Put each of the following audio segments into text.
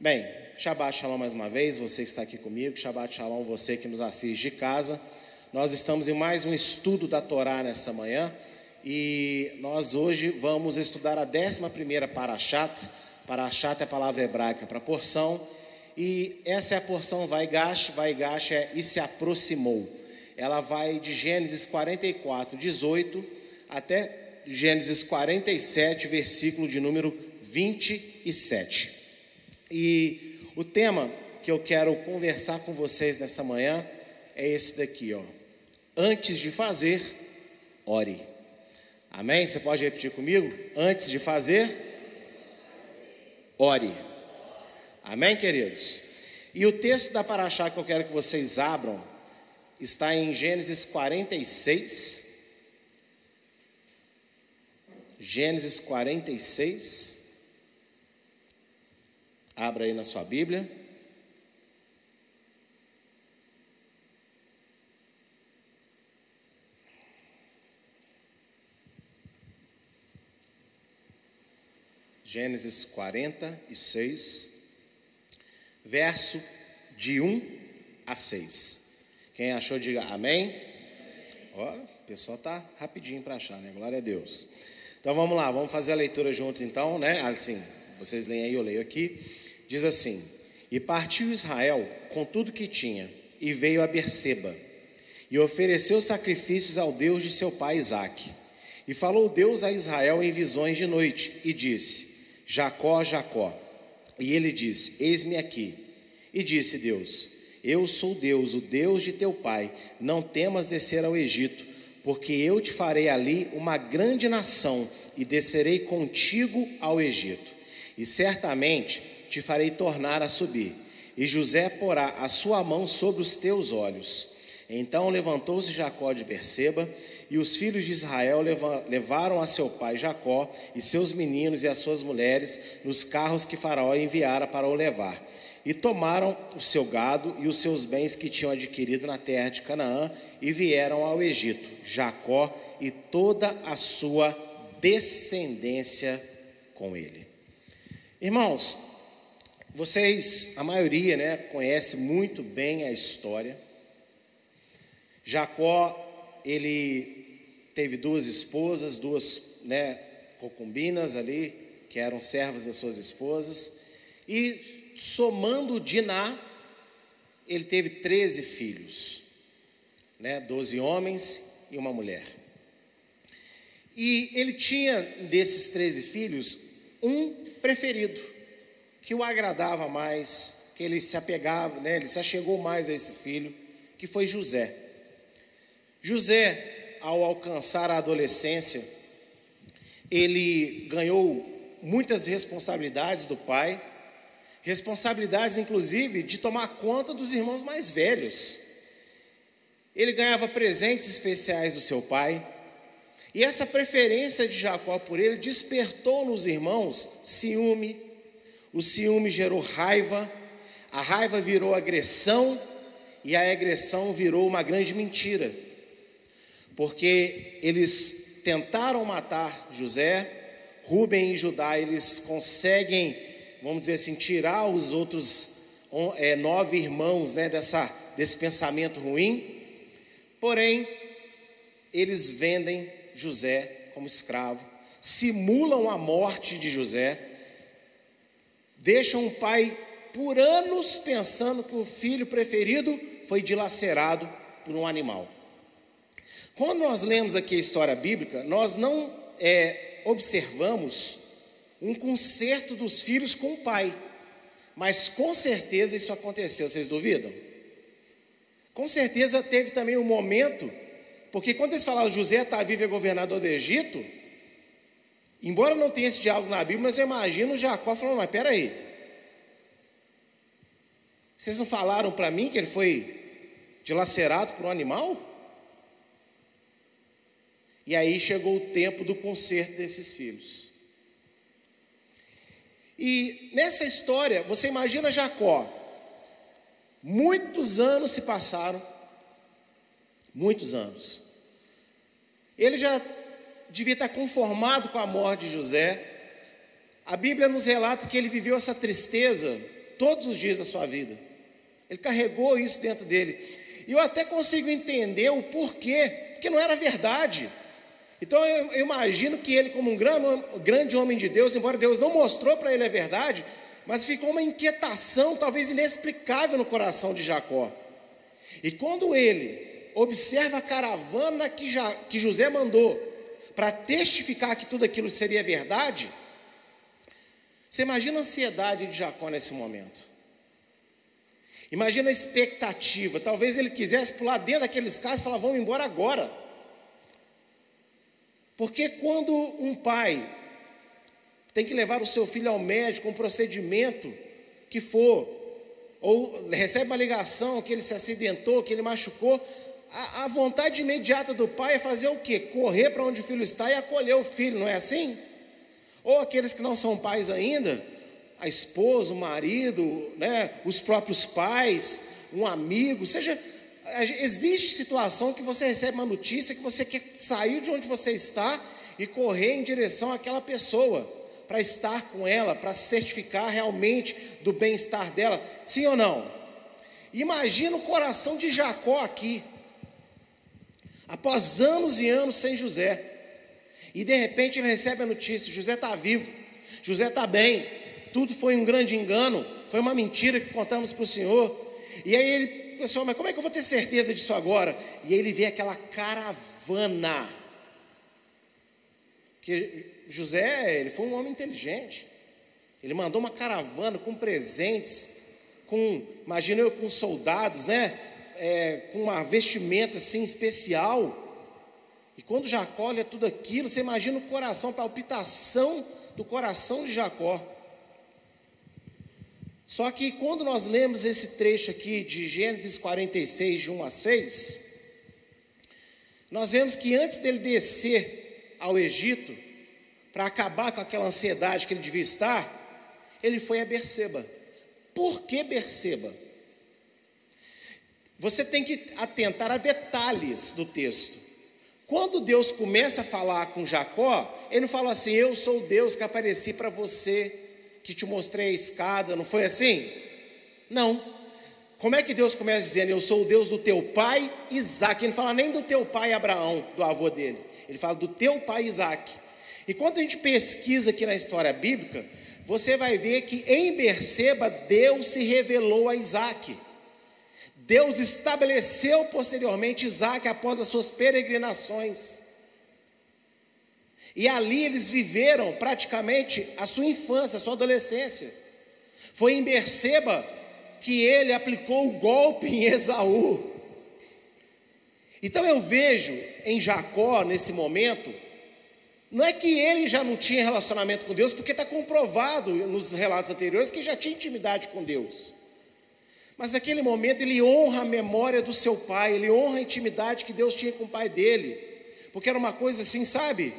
Bem, Shabbat Shalom mais uma vez, você que está aqui comigo, Shabbat Shalom você que nos assiste de casa. Nós estamos em mais um estudo da Torá nessa manhã e nós hoje vamos estudar a 11 Parashat. Parashat é a palavra hebraica para porção e essa é a porção vai gash, vai gash é e se aproximou. Ela vai de Gênesis 44, 18 até Gênesis 47, versículo de número 27. E o tema que eu quero conversar com vocês nessa manhã é esse daqui, ó. Antes de fazer, ore. Amém? Você pode repetir comigo? Antes de fazer, ore. Amém, queridos? E o texto da Paraxá que eu quero que vocês abram está em Gênesis 46. Gênesis 46. Abra aí na sua Bíblia. Gênesis 46, verso de 1 a 6. Quem achou, diga amém. Ó, o pessoal tá rapidinho para achar, né? Glória a Deus. Então vamos lá, vamos fazer a leitura juntos então, né? Assim, vocês leem aí, eu leio aqui. Diz assim: E partiu Israel com tudo que tinha, e veio a Berseba, e ofereceu sacrifícios ao Deus de seu pai Isaque. E falou Deus a Israel em visões de noite, e disse: Jacó, Jacó. E ele disse: Eis-me aqui. E disse Deus: Eu sou Deus, o Deus de teu pai. Não temas descer ao Egito, porque eu te farei ali uma grande nação, e descerei contigo ao Egito. E certamente te farei tornar a subir, e José porá a sua mão sobre os teus olhos. Então levantou-se Jacó de Berseba, e os filhos de Israel levaram a seu pai Jacó e seus meninos e as suas mulheres nos carros que Faraó enviara para o levar. E tomaram o seu gado e os seus bens que tinham adquirido na terra de Canaã e vieram ao Egito, Jacó e toda a sua descendência com ele. Irmãos, vocês, a maioria, né, conhece muito bem a história. Jacó, ele teve duas esposas, duas, né, concubinas ali, que eram servas das suas esposas, e somando Diná, ele teve 13 filhos, né, 12 homens e uma mulher. E ele tinha desses 13 filhos um preferido que o agradava mais, que ele se apegava, né, ele se achegou mais a esse filho, que foi José. José, ao alcançar a adolescência, ele ganhou muitas responsabilidades do pai, responsabilidades inclusive de tomar conta dos irmãos mais velhos. Ele ganhava presentes especiais do seu pai, e essa preferência de Jacó por ele despertou nos irmãos ciúme, o ciúme gerou raiva, a raiva virou agressão e a agressão virou uma grande mentira. Porque eles tentaram matar José, Rubem e Judá, eles conseguem, vamos dizer assim, tirar os outros é, nove irmãos né, dessa, desse pensamento ruim. Porém, eles vendem José como escravo, simulam a morte de José deixam um pai por anos pensando que o filho preferido foi dilacerado por um animal. Quando nós lemos aqui a história bíblica, nós não é, observamos um conserto dos filhos com o pai, mas com certeza isso aconteceu, vocês duvidam? Com certeza teve também um momento, porque quando eles falaram José está vivo é governador do Egito, Embora não tenha esse diálogo na Bíblia, mas eu imagino Jacó falando: Mas peraí, vocês não falaram para mim que ele foi dilacerado por um animal? E aí chegou o tempo do conserto desses filhos. E nessa história, você imagina Jacó, muitos anos se passaram, muitos anos. Ele já devia estar conformado com a morte de José. A Bíblia nos relata que ele viveu essa tristeza todos os dias da sua vida. Ele carregou isso dentro dele. E eu até consigo entender o porquê, porque não era verdade. Então eu, imagino que ele, como um grande homem de Deus, embora Deus não mostrou para ele a verdade, mas ficou uma inquietação, talvez inexplicável, no coração de Jacó. E quando ele observa a caravana que, que José mandou para testificar que tudo aquilo seria verdade, você imagina a ansiedade de Jacó nesse momento. Imagina a expectativa. Talvez ele quisesse pular dentro daqueles carros e falar: vamos embora agora. Porque quando um pai tem que levar o seu filho ao médico, um procedimento que for, ou recebe uma ligação que ele se acidentou, que ele machucou, a, a vontade imediata do pai é fazer o quê? Correr para onde o filho está e acolher o filho, não é assim? Ou aqueles que não são pais ainda, a esposa, o marido, né, os próprios pais, um amigo, seja, existe situação que você recebe uma notícia que você quer sair de onde você está e correr em direção àquela pessoa para estar com ela, para certificar realmente do bem-estar dela, sim ou não? Imagina o coração de Jacó aqui, após anos e anos sem José, e de repente ele recebe a notícia: José está vivo, José está bem, tudo foi um grande engano, foi uma mentira que contamos para o Senhor. E aí ele pensou: mas como é que eu vou ter certeza disso agora? E aí ele vê aquela caravana que José, ele foi um homem inteligente. Ele mandou uma caravana com presentes, com, imagina eu com soldados, né? É, com uma vestimenta assim especial. E quando Jacó olha tudo aquilo, você imagina o coração, a palpitação do coração de Jacó. Só que quando nós lemos esse trecho aqui de Gênesis 46, de 1 a 6, nós vemos que antes dele descer ao Egito, para acabar com aquela ansiedade que ele devia estar, ele foi a Berseba. Por que Berseba? Você tem que atentar a detalhes do texto. Quando Deus começa a falar com Jacó, ele não fala assim: Eu sou o Deus que apareci para você, que te mostrei a escada, não foi assim? Não. Como é que Deus começa dizendo: Eu sou o Deus do teu pai Isaac? Ele não fala nem do teu pai Abraão, do avô dele. Ele fala do teu pai Isaac. E quando a gente pesquisa aqui na história bíblica, você vai ver que em Berseba Deus se revelou a Isaac. Deus estabeleceu posteriormente Isaac após as suas peregrinações. E ali eles viveram praticamente a sua infância, a sua adolescência. Foi em Berseba que ele aplicou o golpe em Esaú. Então eu vejo em Jacó, nesse momento, não é que ele já não tinha relacionamento com Deus, porque está comprovado nos relatos anteriores que já tinha intimidade com Deus. Mas naquele momento ele honra a memória do seu pai, ele honra a intimidade que Deus tinha com o pai dele, porque era uma coisa assim, sabe,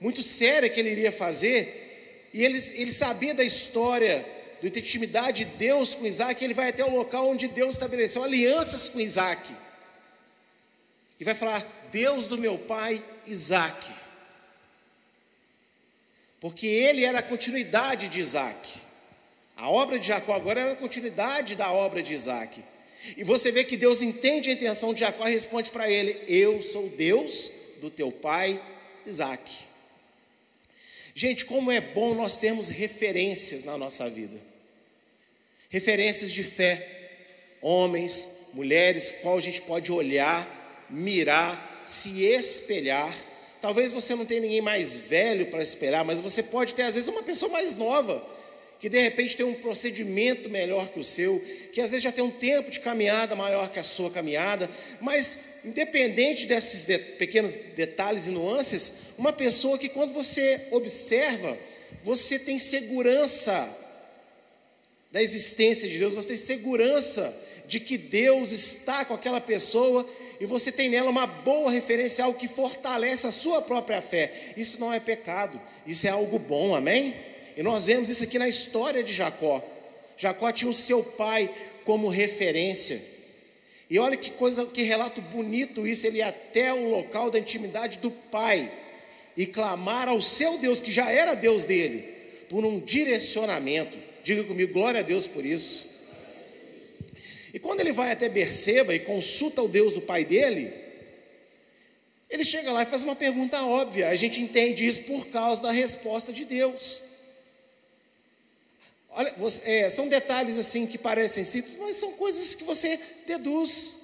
muito séria que ele iria fazer, e ele, ele sabia da história, da intimidade de Deus com Isaac, ele vai até o local onde Deus estabeleceu alianças com Isaac, e vai falar: Deus do meu pai Isaac. Porque ele era a continuidade de Isaac. A obra de Jacó agora era a continuidade da obra de Isaac. E você vê que Deus entende a intenção de Jacó e responde para ele: Eu sou Deus do teu pai Isaac. Gente, como é bom nós termos referências na nossa vida referências de fé, homens, mulheres, qual a gente pode olhar, mirar, se espelhar Talvez você não tenha ninguém mais velho para esperar, mas você pode ter, às vezes, uma pessoa mais nova, que de repente tem um procedimento melhor que o seu, que às vezes já tem um tempo de caminhada maior que a sua caminhada, mas independente desses de, pequenos detalhes e nuances, uma pessoa que quando você observa, você tem segurança da existência de Deus, você tem segurança de que Deus está com aquela pessoa e você tem nela uma boa referência, algo que fortalece a sua própria fé. Isso não é pecado, isso é algo bom, amém? E nós vemos isso aqui na história de Jacó. Jacó tinha o seu pai como referência. E olha que coisa, que relato bonito isso, ele ia até o local da intimidade do pai e clamar ao seu Deus, que já era Deus dele, por um direcionamento Diga comigo, glória a Deus por isso. E quando ele vai até Berseba e consulta o Deus do pai dele, ele chega lá e faz uma pergunta óbvia. A gente entende isso por causa da resposta de Deus. Olha, você, é, são detalhes assim que parecem simples, mas são coisas que você deduz.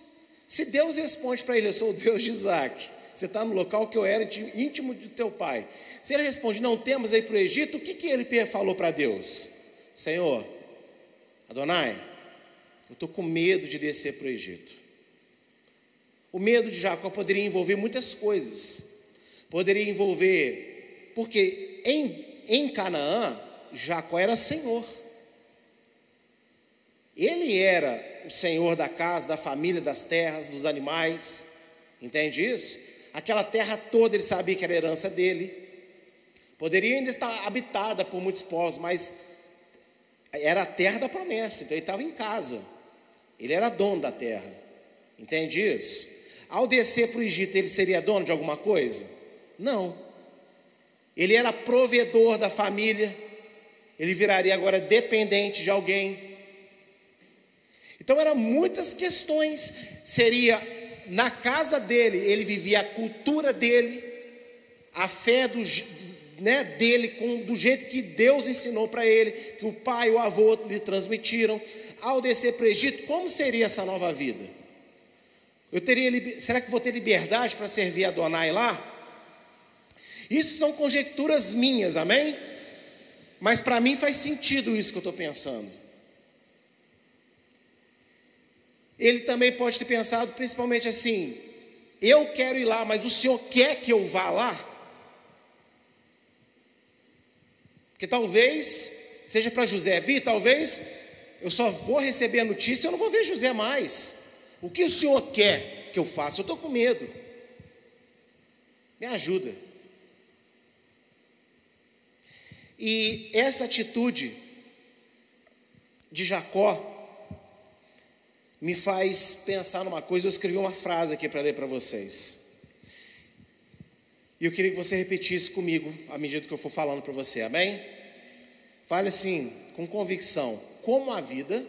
Se Deus responde para ele, eu sou o Deus de Isaac, você está no local que eu era íntimo de teu pai. Se ele responde, não temos aí para o Egito, o que, que ele falou para Deus? Senhor, Adonai, eu estou com medo de descer para o Egito. O medo de Jacó poderia envolver muitas coisas. Poderia envolver, porque em, em Canaã, Jacó era senhor. Ele era o senhor da casa, da família, das terras, dos animais. Entende isso? Aquela terra toda ele sabia que era herança dele. Poderia ainda estar habitada por muitos povos, mas era a terra da promessa, então ele estava em casa. Ele era dono da terra. Entende isso? Ao descer para o Egito, ele seria dono de alguma coisa? Não. Ele era provedor da família, ele viraria agora dependente de alguém. Então eram muitas questões. Seria na casa dele, ele vivia a cultura dele, a fé do, né, dele, com, do jeito que Deus ensinou para ele, que o pai e o avô lhe transmitiram. Ao descer para o Egito, como seria essa nova vida? Eu teria, será que vou ter liberdade para servir a Adonai lá? Isso são conjecturas minhas, amém? Mas para mim faz sentido isso que eu estou pensando. Ele também pode ter pensado principalmente assim: eu quero ir lá, mas o Senhor quer que eu vá lá? Porque talvez seja para José vir, talvez eu só vou receber a notícia e eu não vou ver José mais. O que o Senhor quer que eu faça? Eu estou com medo. Me ajuda. E essa atitude de Jacó me faz pensar numa coisa. Eu escrevi uma frase aqui para ler para vocês. E eu queria que você repetisse comigo à medida que eu for falando para você, amém? Fale assim, com convicção: como a vida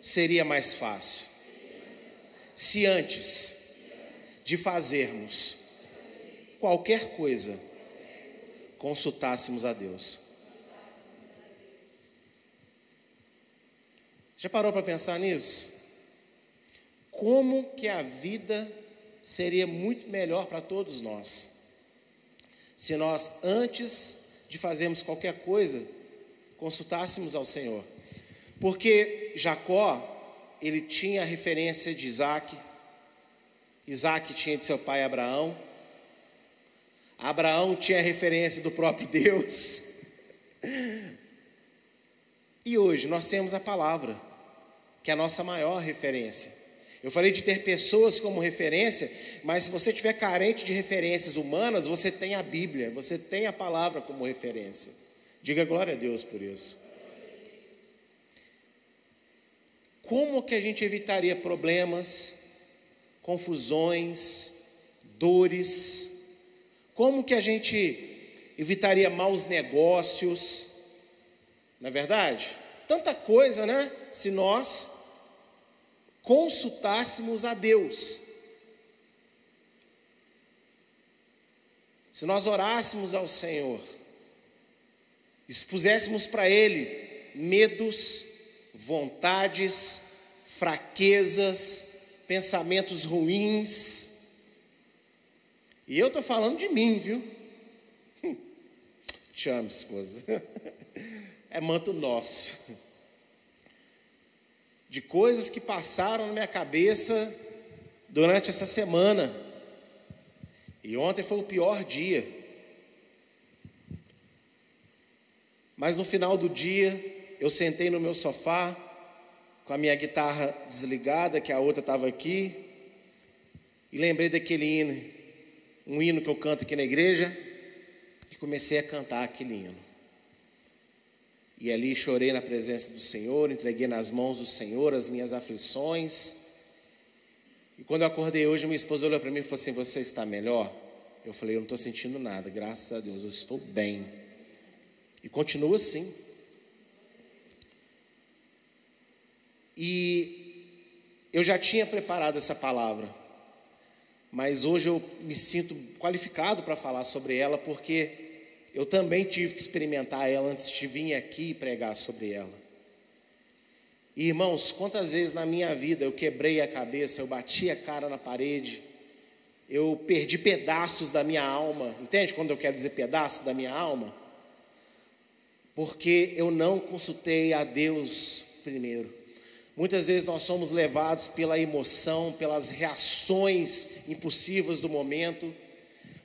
seria mais fácil se antes de fazermos qualquer coisa consultássemos a Deus. Já parou para pensar nisso? Como que a vida seria muito melhor para todos nós se nós antes de fazermos qualquer coisa consultássemos ao Senhor. Porque Jacó, ele tinha a referência de Isaac, Isaac tinha de seu pai Abraão, Abraão tinha referência do próprio Deus. E hoje nós temos a palavra, que é a nossa maior referência. Eu falei de ter pessoas como referência, mas se você estiver carente de referências humanas, você tem a Bíblia, você tem a palavra como referência. Diga glória a Deus por isso. Como que a gente evitaria problemas, confusões, dores? Como que a gente evitaria maus negócios? Não é verdade? Tanta coisa, né? Se nós consultássemos a Deus. Se nós orássemos ao Senhor, expuséssemos para Ele medos, vontades, fraquezas, pensamentos ruins, e eu estou falando de mim, viu? Te amo, esposa. É manto nosso. De coisas que passaram na minha cabeça durante essa semana. E ontem foi o pior dia. Mas no final do dia, eu sentei no meu sofá, com a minha guitarra desligada, que a outra estava aqui, e lembrei daquele hino um hino que eu canto aqui na igreja e comecei a cantar aquele hino. E ali chorei na presença do Senhor, entreguei nas mãos do Senhor as minhas aflições. E quando eu acordei hoje, minha esposa olhou para mim e falou assim: Você está melhor? Eu falei: Eu não estou sentindo nada, graças a Deus, eu estou bem. E continua assim. E eu já tinha preparado essa palavra, mas hoje eu me sinto qualificado para falar sobre ela, porque eu também tive que experimentar ela antes de vir aqui e pregar sobre ela. Irmãos, quantas vezes na minha vida eu quebrei a cabeça, eu bati a cara na parede, eu perdi pedaços da minha alma, entende quando eu quero dizer pedaços da minha alma? Porque eu não consultei a Deus primeiro. Muitas vezes nós somos levados pela emoção, pelas reações impulsivas do momento,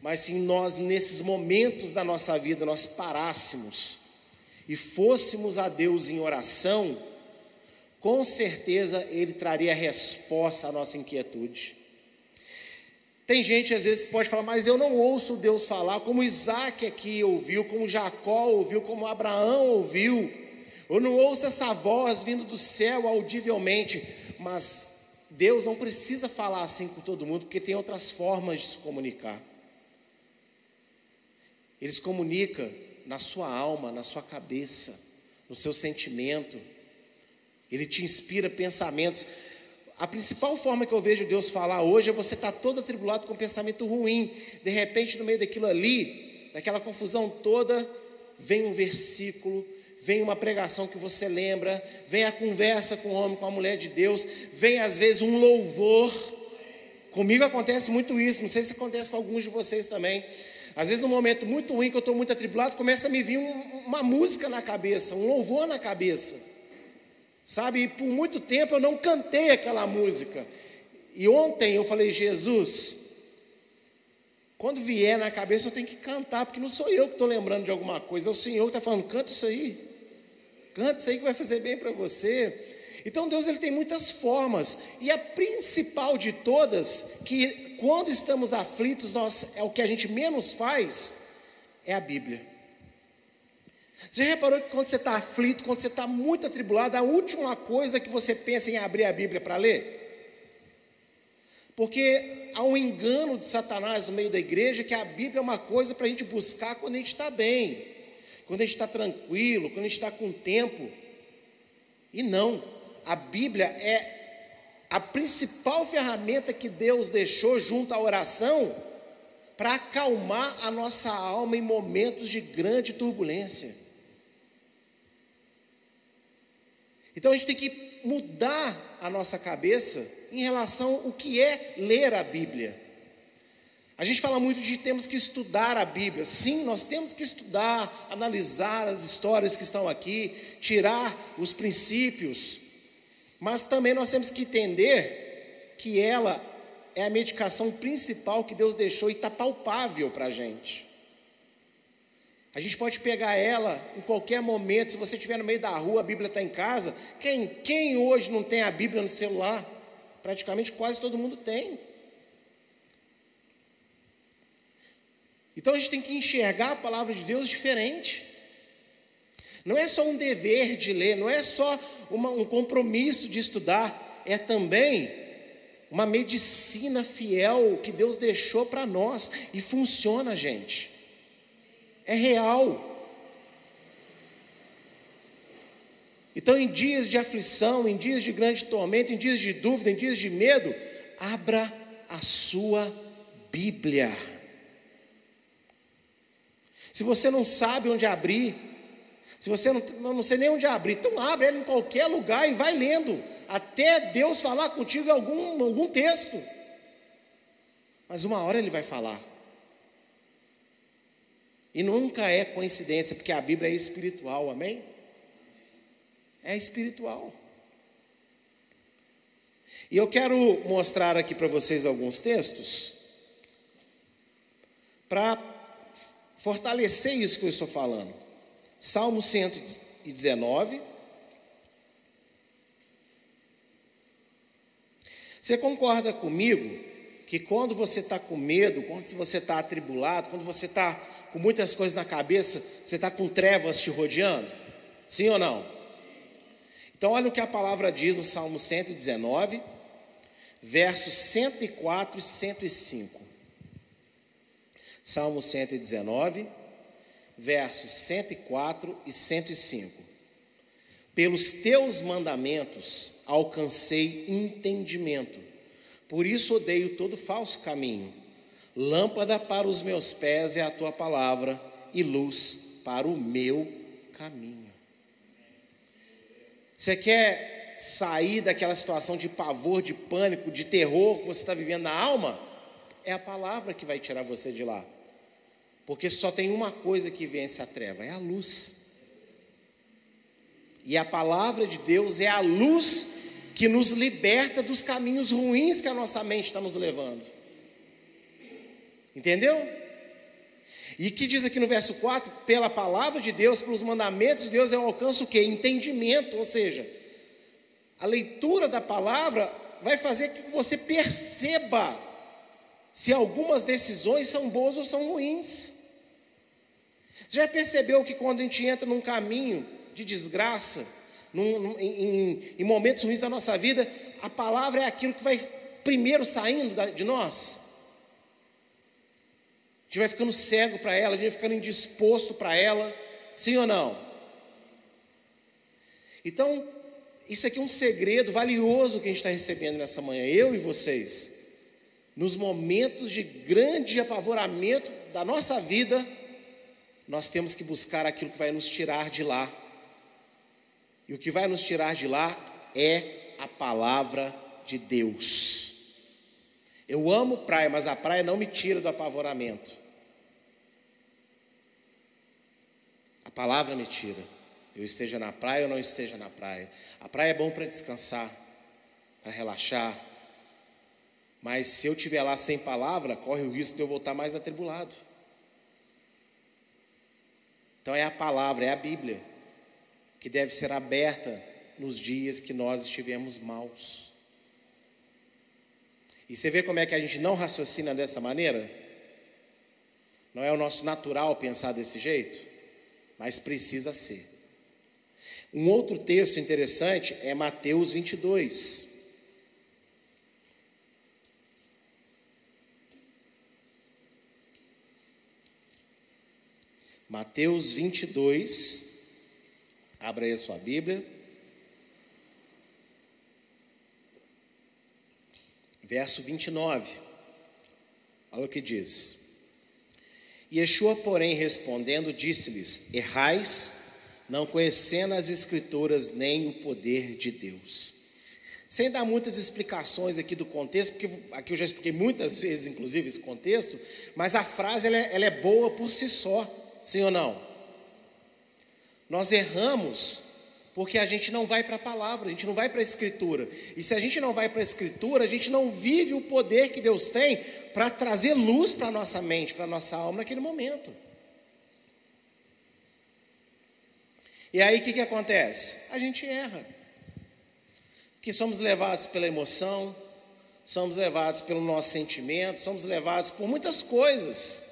mas se nós, nesses momentos da nossa vida, nós parássemos e fôssemos a Deus em oração, com certeza Ele traria resposta à nossa inquietude. Tem gente às vezes que pode falar, mas eu não ouço Deus falar, como Isaac aqui ouviu, como Jacó ouviu, como Abraão ouviu. Eu não ouço essa voz vindo do céu audivelmente, mas Deus não precisa falar assim com todo mundo, porque tem outras formas de se comunicar. Ele se comunica na sua alma, na sua cabeça, no seu sentimento. Ele te inspira pensamentos. A principal forma que eu vejo Deus falar hoje é você estar tá todo atribulado com um pensamento ruim. De repente, no meio daquilo ali, daquela confusão toda, vem um versículo, vem uma pregação que você lembra, vem a conversa com o homem, com a mulher de Deus, vem às vezes um louvor. Comigo acontece muito isso, não sei se acontece com alguns de vocês também. Às vezes, num momento muito ruim, que eu estou muito atribulado, começa a me vir um, uma música na cabeça, um louvor na cabeça. Sabe, e por muito tempo eu não cantei aquela música. E ontem eu falei, Jesus, quando vier na cabeça eu tenho que cantar, porque não sou eu que estou lembrando de alguma coisa, é o Senhor que está falando, canta isso aí. Canta isso aí que vai fazer bem para você. Então Deus ele tem muitas formas, e a principal de todas, que quando estamos aflitos, nós, é o que a gente menos faz, é a Bíblia. Você já reparou que quando você está aflito, quando você está muito atribulado, a última coisa que você pensa em abrir a Bíblia para ler? Porque há um engano de Satanás no meio da igreja que a Bíblia é uma coisa para a gente buscar quando a gente está bem, quando a gente está tranquilo, quando a gente está com tempo. E não, a Bíblia é a principal ferramenta que Deus deixou junto à oração para acalmar a nossa alma em momentos de grande turbulência. Então a gente tem que mudar a nossa cabeça em relação ao que é ler a Bíblia. A gente fala muito de temos que estudar a Bíblia. Sim, nós temos que estudar, analisar as histórias que estão aqui, tirar os princípios. Mas também nós temos que entender que ela é a medicação principal que Deus deixou e está palpável para a gente. A gente pode pegar ela em qualquer momento. Se você estiver no meio da rua, a Bíblia está em casa. Quem, quem hoje não tem a Bíblia no celular? Praticamente quase todo mundo tem. Então a gente tem que enxergar a palavra de Deus diferente. Não é só um dever de ler, não é só uma, um compromisso de estudar, é também uma medicina fiel que Deus deixou para nós e funciona, gente é real. Então, em dias de aflição, em dias de grande tormento, em dias de dúvida, em dias de medo, abra a sua Bíblia. Se você não sabe onde abrir, se você não, não sei nem onde abrir, então abre ela em qualquer lugar e vai lendo, até Deus falar contigo algum, algum texto. Mas uma hora Ele vai falar. E nunca é coincidência, porque a Bíblia é espiritual, amém? É espiritual. E eu quero mostrar aqui para vocês alguns textos para fortalecer isso que eu estou falando. Salmo 119. Você concorda comigo que quando você está com medo, quando você está atribulado, quando você está com muitas coisas na cabeça, você está com trevas te rodeando? Sim ou não? Então, olha o que a palavra diz no Salmo 119, versos 104 e 105. Salmo 119, versos 104 e 105. Pelos teus mandamentos alcancei entendimento. Por isso odeio todo falso caminho. Lâmpada para os meus pés é a tua palavra e luz para o meu caminho. Você quer sair daquela situação de pavor, de pânico, de terror que você está vivendo na alma? É a palavra que vai tirar você de lá. Porque só tem uma coisa que vence a treva: é a luz. E a palavra de Deus é a luz que nos liberta dos caminhos ruins que a nossa mente está nos levando. Entendeu? E que diz aqui no verso 4: pela palavra de Deus, pelos mandamentos de Deus, eu alcanço o que? Entendimento, ou seja, a leitura da palavra vai fazer que você perceba se algumas decisões são boas ou são ruins. Você já percebeu que quando a gente entra num caminho de desgraça, num, em, em, momentos ruins da nossa vida, a palavra é aquilo que vai primeiro saindo de nós? A gente vai ficando cego para ela, a gente vai ficando indisposto para ela, sim ou não? Então, isso aqui é um segredo valioso que a gente está recebendo nessa manhã, eu e vocês. Nos momentos de grande apavoramento da nossa vida, nós temos que buscar aquilo que vai nos tirar de lá. E o que vai nos tirar de lá é a palavra de Deus. Eu amo praia, mas a praia não me tira do apavoramento. A palavra me tira. Eu esteja na praia ou não esteja na praia. A praia é bom para descansar, para relaxar. Mas se eu estiver lá sem palavra, corre o risco de eu voltar mais atribulado. Então é a palavra, é a Bíblia, que deve ser aberta nos dias que nós estivemos maus. E você vê como é que a gente não raciocina dessa maneira? Não é o nosso natural pensar desse jeito, mas precisa ser. Um outro texto interessante é Mateus 22. Mateus 22, abra aí a sua Bíblia. verso 29. Olha o que diz. Yeshua, porém, respondendo, disse-lhes: Errais, não conhecendo as Escrituras nem o poder de Deus. Sem dar muitas explicações aqui do contexto, porque aqui eu já expliquei muitas vezes, inclusive, esse contexto, mas a frase ela é, ela é boa por si só, sim ou não? Nós erramos porque a gente não vai para a palavra, a gente não vai para a escritura. E se a gente não vai para a escritura, a gente não vive o poder que Deus tem para trazer luz para a nossa mente, para a nossa alma naquele momento. E aí o que, que acontece? A gente erra. Que somos levados pela emoção, somos levados pelo nosso sentimento, somos levados por muitas coisas.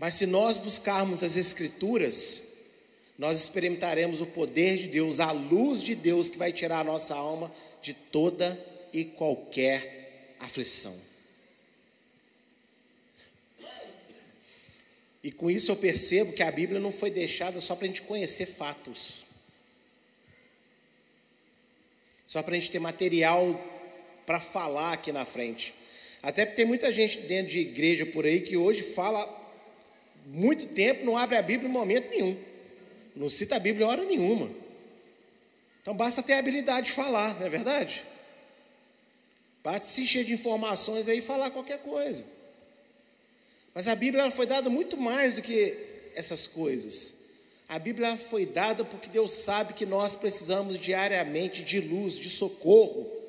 Mas se nós buscarmos as Escrituras, nós experimentaremos o poder de Deus, a luz de Deus que vai tirar a nossa alma de toda e qualquer aflição. E com isso eu percebo que a Bíblia não foi deixada só para a gente conhecer fatos, só para a gente ter material para falar aqui na frente. Até porque tem muita gente dentro de igreja por aí que hoje fala muito tempo, não abre a Bíblia em momento nenhum. Não cita a Bíblia hora nenhuma. Então basta ter a habilidade de falar, não é verdade? Basta se encher de informações aí e falar qualquer coisa. Mas a Bíblia foi dada muito mais do que essas coisas. A Bíblia foi dada porque Deus sabe que nós precisamos diariamente de luz, de socorro,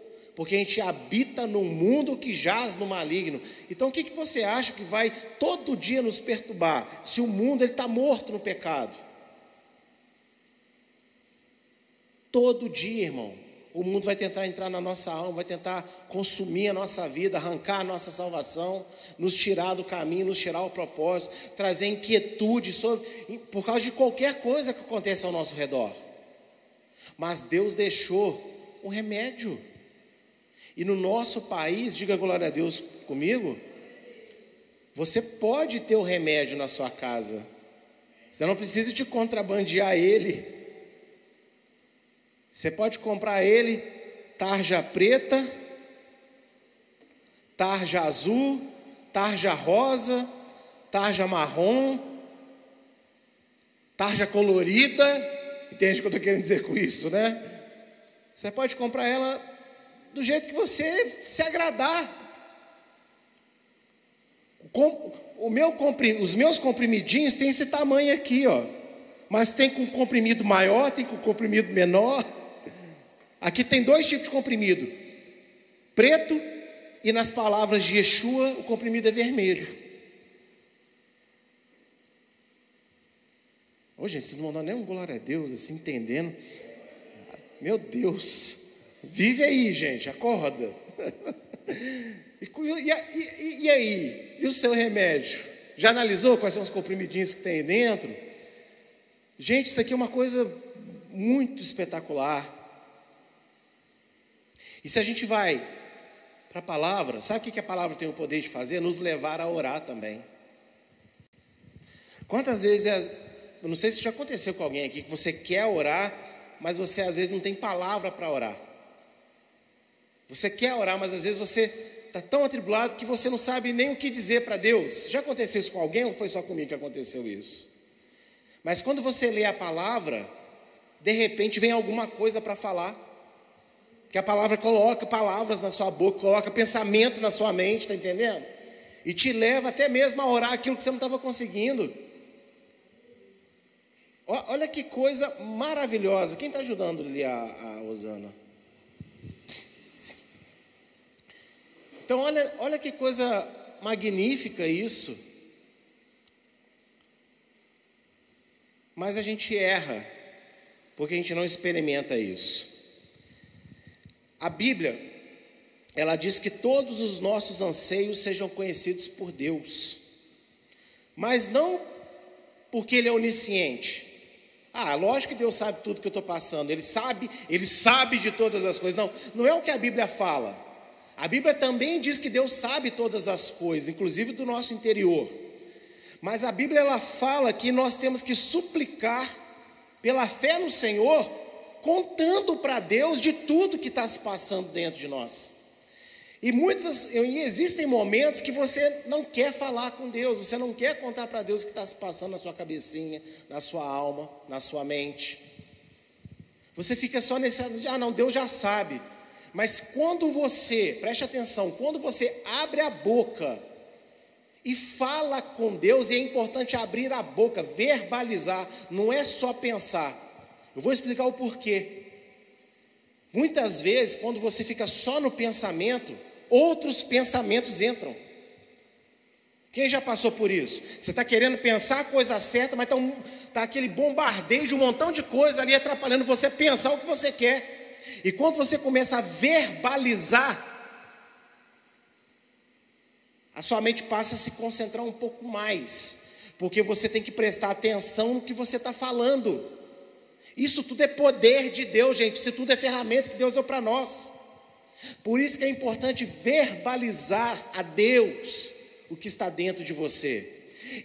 porque a gente habita num mundo que jaz no maligno. Então o que, que você acha que vai todo dia nos perturbar? Se o mundo está morto no pecado. Todo dia, irmão, o mundo vai tentar entrar na nossa alma, vai tentar consumir a nossa vida, arrancar a nossa salvação, nos tirar do caminho, nos tirar o propósito, trazer inquietude sobre, por causa de qualquer coisa que acontece ao nosso redor. Mas Deus deixou um remédio. E no nosso país, diga glória a Deus comigo, você pode ter o remédio na sua casa. Você não precisa te contrabandear ele Você pode comprar ele tarja preta, tarja azul, tarja rosa, tarja marrom, tarja colorida. Entende o que eu estou querendo dizer com isso, né? Você pode comprar ela do jeito que você se agradar. O meu, os meus comprimidinhos têm esse tamanho aqui, ó. Mas tem com comprimido maior, tem com comprimido menor. Aqui tem dois tipos de comprimido: preto e nas palavras de Yeshua, o comprimido é vermelho. Ô, gente, vocês não vão dar nem um glória a Deus, assim, entendendo. Meu Deus. Vive aí, gente, acorda. E, e, e, aí? E o seu remédio? Já analisou quais são os comprimidinhos que tem dentro? Gente, isso aqui é uma coisa muito espetacular. E se a gente vai para a palavra, sabe o que a palavra tem o poder de fazer? Nos levar a orar também. Quantas vezes, eu não sei se já aconteceu com alguém aqui, que você quer orar, mas você às vezes não tem palavra para orar. Você quer orar, mas às vezes você está tão atribulado que você não sabe nem o que dizer para Deus. Já aconteceu isso com alguém ou foi só comigo que aconteceu isso? Mas quando você lê a palavra, de repente vem alguma coisa para falar. Que a palavra coloca palavras na sua boca, coloca pensamento na sua mente, está entendendo? E te leva até mesmo a orar aquilo que você não estava conseguindo. Olha que coisa maravilhosa. Quem está ajudando ali a, a Osana? Então, olha, olha que coisa magnífica isso. Mas a gente erra, porque a gente não experimenta isso. A Bíblia, ela diz que todos os nossos anseios sejam conhecidos por Deus, mas não porque Ele é onisciente. Ah, lógico que Deus sabe tudo que eu estou passando, Ele sabe, Ele sabe de todas as coisas. Não, não é o que a Bíblia fala. A Bíblia também diz que Deus sabe todas as coisas, inclusive do nosso interior. Mas a Bíblia ela fala que nós temos que suplicar pela fé no Senhor, contando para Deus de tudo que está se passando dentro de nós. E muitas, e existem momentos que você não quer falar com Deus, você não quer contar para Deus o que está se passando na sua cabecinha, na sua alma, na sua mente. Você fica só nesse, ah não, Deus já sabe. Mas quando você, preste atenção, quando você abre a boca e fala com Deus, e é importante abrir a boca, verbalizar, não é só pensar. Eu vou explicar o porquê. Muitas vezes, quando você fica só no pensamento, outros pensamentos entram. Quem já passou por isso? Você está querendo pensar a coisa certa, mas está um, tá aquele bombardeio de um montão de coisa ali atrapalhando você pensar o que você quer. E quando você começa a verbalizar, a sua mente passa a se concentrar um pouco mais, porque você tem que prestar atenção no que você está falando. Isso tudo é poder de Deus, gente. Isso tudo é ferramenta que Deus deu para nós. Por isso que é importante verbalizar a Deus o que está dentro de você.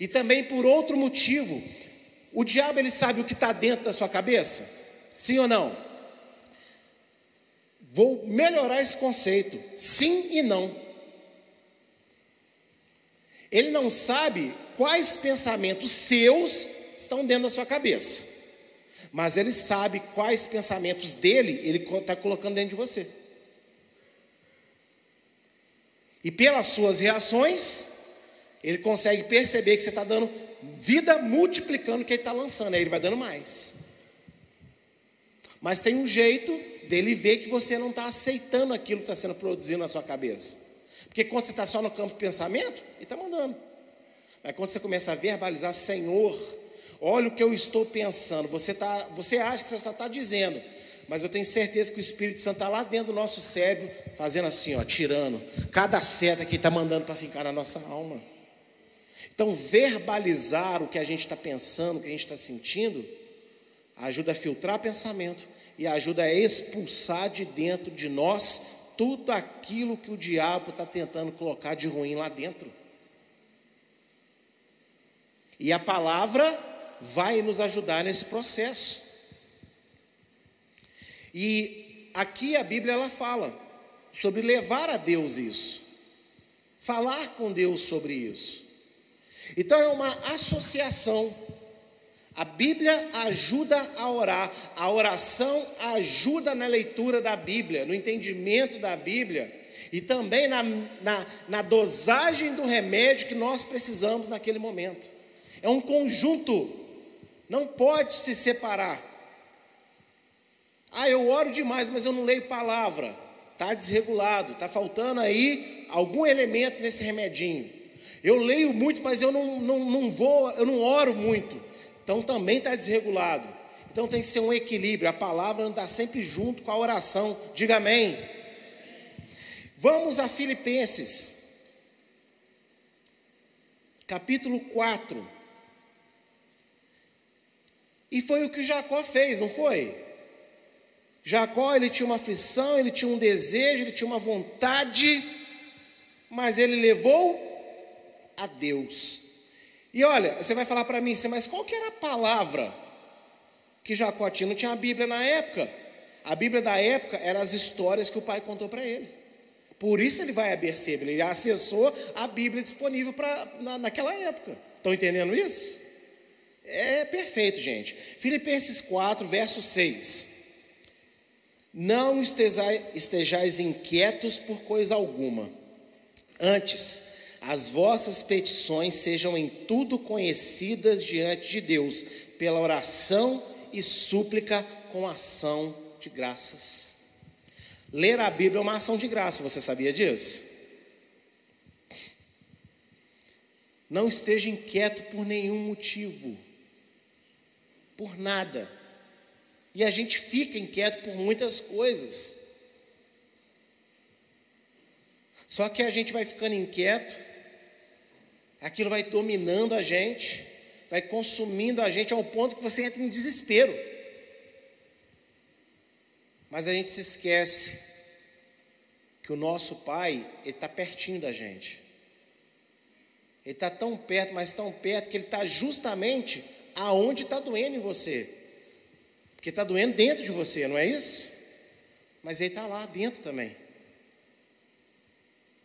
E também por outro motivo, o diabo ele sabe o que está dentro da sua cabeça? Sim ou não? Vou melhorar esse conceito. Sim e não. Ele não sabe quais pensamentos seus estão dentro da sua cabeça. Mas ele sabe quais pensamentos dele ele está colocando dentro de você. E pelas suas reações, ele consegue perceber que você está dando vida multiplicando o que ele está lançando. Aí ele vai dando mais. Mas tem um jeito dele ver que você não está aceitando aquilo que está sendo produzido na sua cabeça. Porque quando você está só no campo de pensamento, ele está mandando. Mas quando você começa a verbalizar, Senhor, olha o que eu estou pensando, você, tá, você acha que você só está dizendo, mas eu tenho certeza que o Espírito Santo está lá dentro do nosso cérebro, fazendo assim, ó, tirando cada seta que está mandando para ficar na nossa alma. Então, verbalizar o que a gente está pensando, o que a gente está sentindo, ajuda a filtrar pensamento e ajuda a expulsar de dentro de nós tudo aquilo que o diabo está tentando colocar de ruim lá dentro. E a palavra vai nos ajudar nesse processo. E aqui a Bíblia ela fala sobre levar a Deus isso, falar com Deus sobre isso. Então é uma associação. A Bíblia ajuda a orar, a oração ajuda na leitura da Bíblia, no entendimento da Bíblia e também na, na, na dosagem do remédio que nós precisamos naquele momento. É um conjunto, não pode se separar. Ah, eu oro demais, mas eu não leio palavra. Está desregulado, está faltando aí algum elemento nesse remedinho. Eu leio muito, mas eu não, não, não vou, eu não oro muito. Então também está desregulado. Então tem que ser um equilíbrio. A palavra andar sempre junto com a oração. Diga amém. Vamos a Filipenses, capítulo 4. E foi o que Jacó fez, não foi? Jacó, ele tinha uma aflição, ele tinha um desejo, ele tinha uma vontade, mas ele levou a Deus. E olha, você vai falar para mim, mas qual que era a palavra que Jacó tinha? Não tinha a Bíblia na época. A Bíblia da época eram as histórias que o pai contou para ele. Por isso ele vai a Berseba, ele acessou a Bíblia disponível pra, na, naquela época. Estão entendendo isso? É perfeito, gente. Filipenses 4, verso 6. Não estejais inquietos por coisa alguma. Antes, as vossas petições sejam em tudo conhecidas diante de Deus, pela oração e súplica com ação de graças. Ler a Bíblia é uma ação de graça, você sabia disso? Não esteja inquieto por nenhum motivo, por nada. E a gente fica inquieto por muitas coisas. Só que a gente vai ficando inquieto, aquilo vai dominando a gente, vai consumindo a gente ao ponto que você entra em desespero. Mas a gente se esquece que o nosso Pai, está pertinho da gente. Ele está tão perto, mas tão perto, que Ele está justamente aonde está doendo em você. Porque está doendo dentro de você, não é isso? Mas Ele está lá dentro também.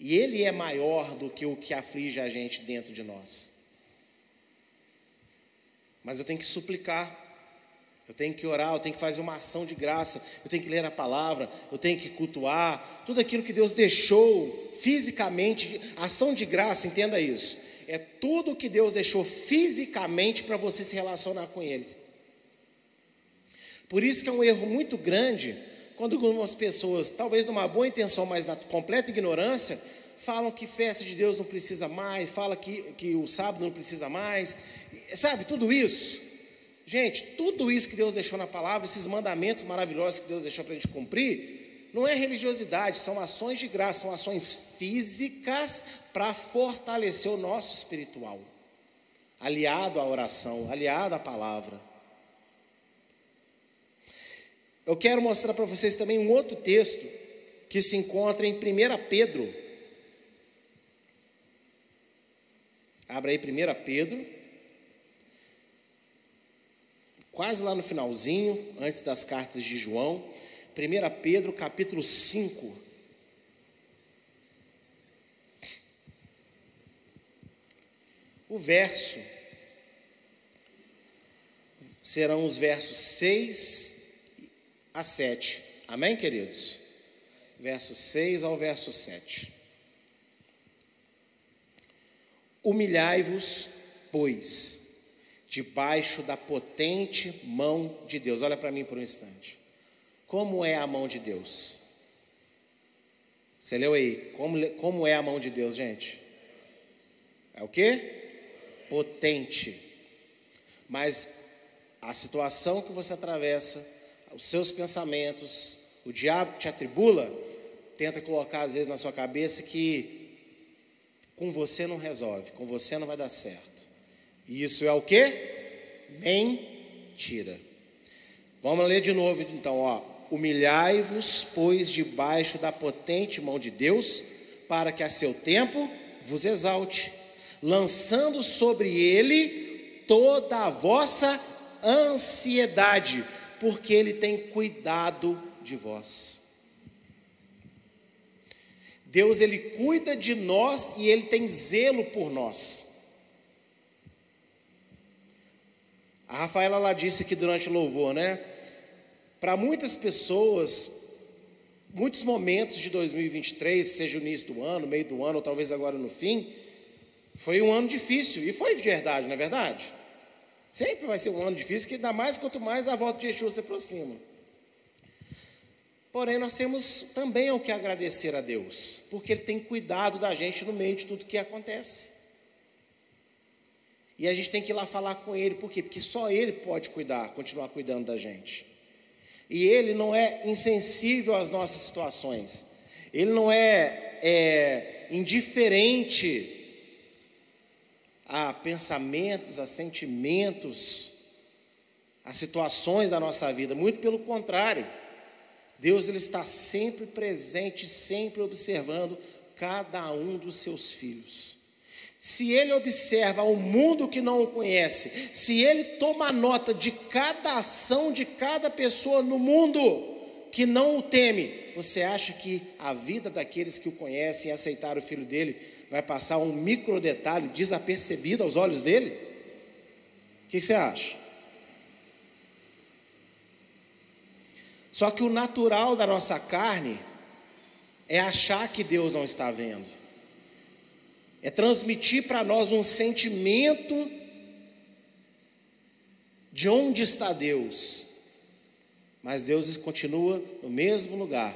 E Ele é maior do que o que aflige a gente dentro de nós. Mas eu tenho que suplicar eu tenho que orar, eu tenho que fazer uma ação de graça, eu tenho que ler a palavra, eu tenho que cultuar, tudo aquilo que Deus deixou fisicamente, ação de graça, entenda isso. É tudo que Deus deixou fisicamente para você se relacionar com Ele. Por isso que é um erro muito grande quando algumas pessoas, talvez numa boa intenção, mas na completa ignorância, falam que festa de Deus não precisa mais, fala que, que o sábado não precisa mais, sabe, tudo isso. Gente, tudo isso que Deus deixou na palavra, esses mandamentos maravilhosos que Deus deixou para a gente cumprir, não é religiosidade, são ações de graça, são ações físicas para fortalecer o nosso espiritual, aliado à oração, aliado à palavra. Eu quero mostrar para vocês também um outro texto que se encontra em 1 Pedro. Abra aí 1 Pedro quase lá no finalzinho, antes das cartas de João, 1 Pedro capítulo 5. O verso serão os versos 6 a 7. Amém, queridos? Verso 6 ao verso 7. Humilhai-vos, pois, debaixo da potente mão de Deus. Olha para mim por um instante. Como é a mão de Deus? Você leu aí? Como, como é a mão de Deus, gente? É o que? Potente. Mas a situação que você atravessa, os seus pensamentos, o diabo que te atribula, tenta colocar às vezes na sua cabeça que com você não resolve, com você não vai dar certo. E isso é o que? Mentira. Vamos ler de novo então, ó. Humilhai-vos, pois, debaixo da potente mão de Deus, para que a seu tempo vos exalte, lançando sobre ele toda a vossa ansiedade, porque ele tem cuidado de vós. Deus ele cuida de nós e ele tem zelo por nós. A Rafaela ela disse aqui durante o louvor, né? Para muitas pessoas, muitos momentos de 2023, seja o início do ano, meio do ano, ou talvez agora no fim, foi um ano difícil, e foi de verdade, não é verdade? Sempre vai ser um ano difícil, que ainda mais quanto mais a volta de Yeshua se aproxima. Porém, nós temos também o que agradecer a Deus, porque Ele tem cuidado da gente no meio de tudo que acontece. E a gente tem que ir lá falar com Ele, por quê? Porque só Ele pode cuidar, continuar cuidando da gente. E Ele não é insensível às nossas situações, Ele não é, é indiferente a pensamentos, a sentimentos, a situações da nossa vida, muito pelo contrário. Deus ele está sempre presente, sempre observando cada um dos seus filhos se ele observa o mundo que não o conhece, se ele toma nota de cada ação de cada pessoa no mundo que não o teme, você acha que a vida daqueles que o conhecem e aceitaram o filho dele vai passar um micro detalhe desapercebido aos olhos dele? O que você acha? Só que o natural da nossa carne é achar que Deus não está vendo é transmitir para nós um sentimento de onde está Deus. Mas Deus continua no mesmo lugar,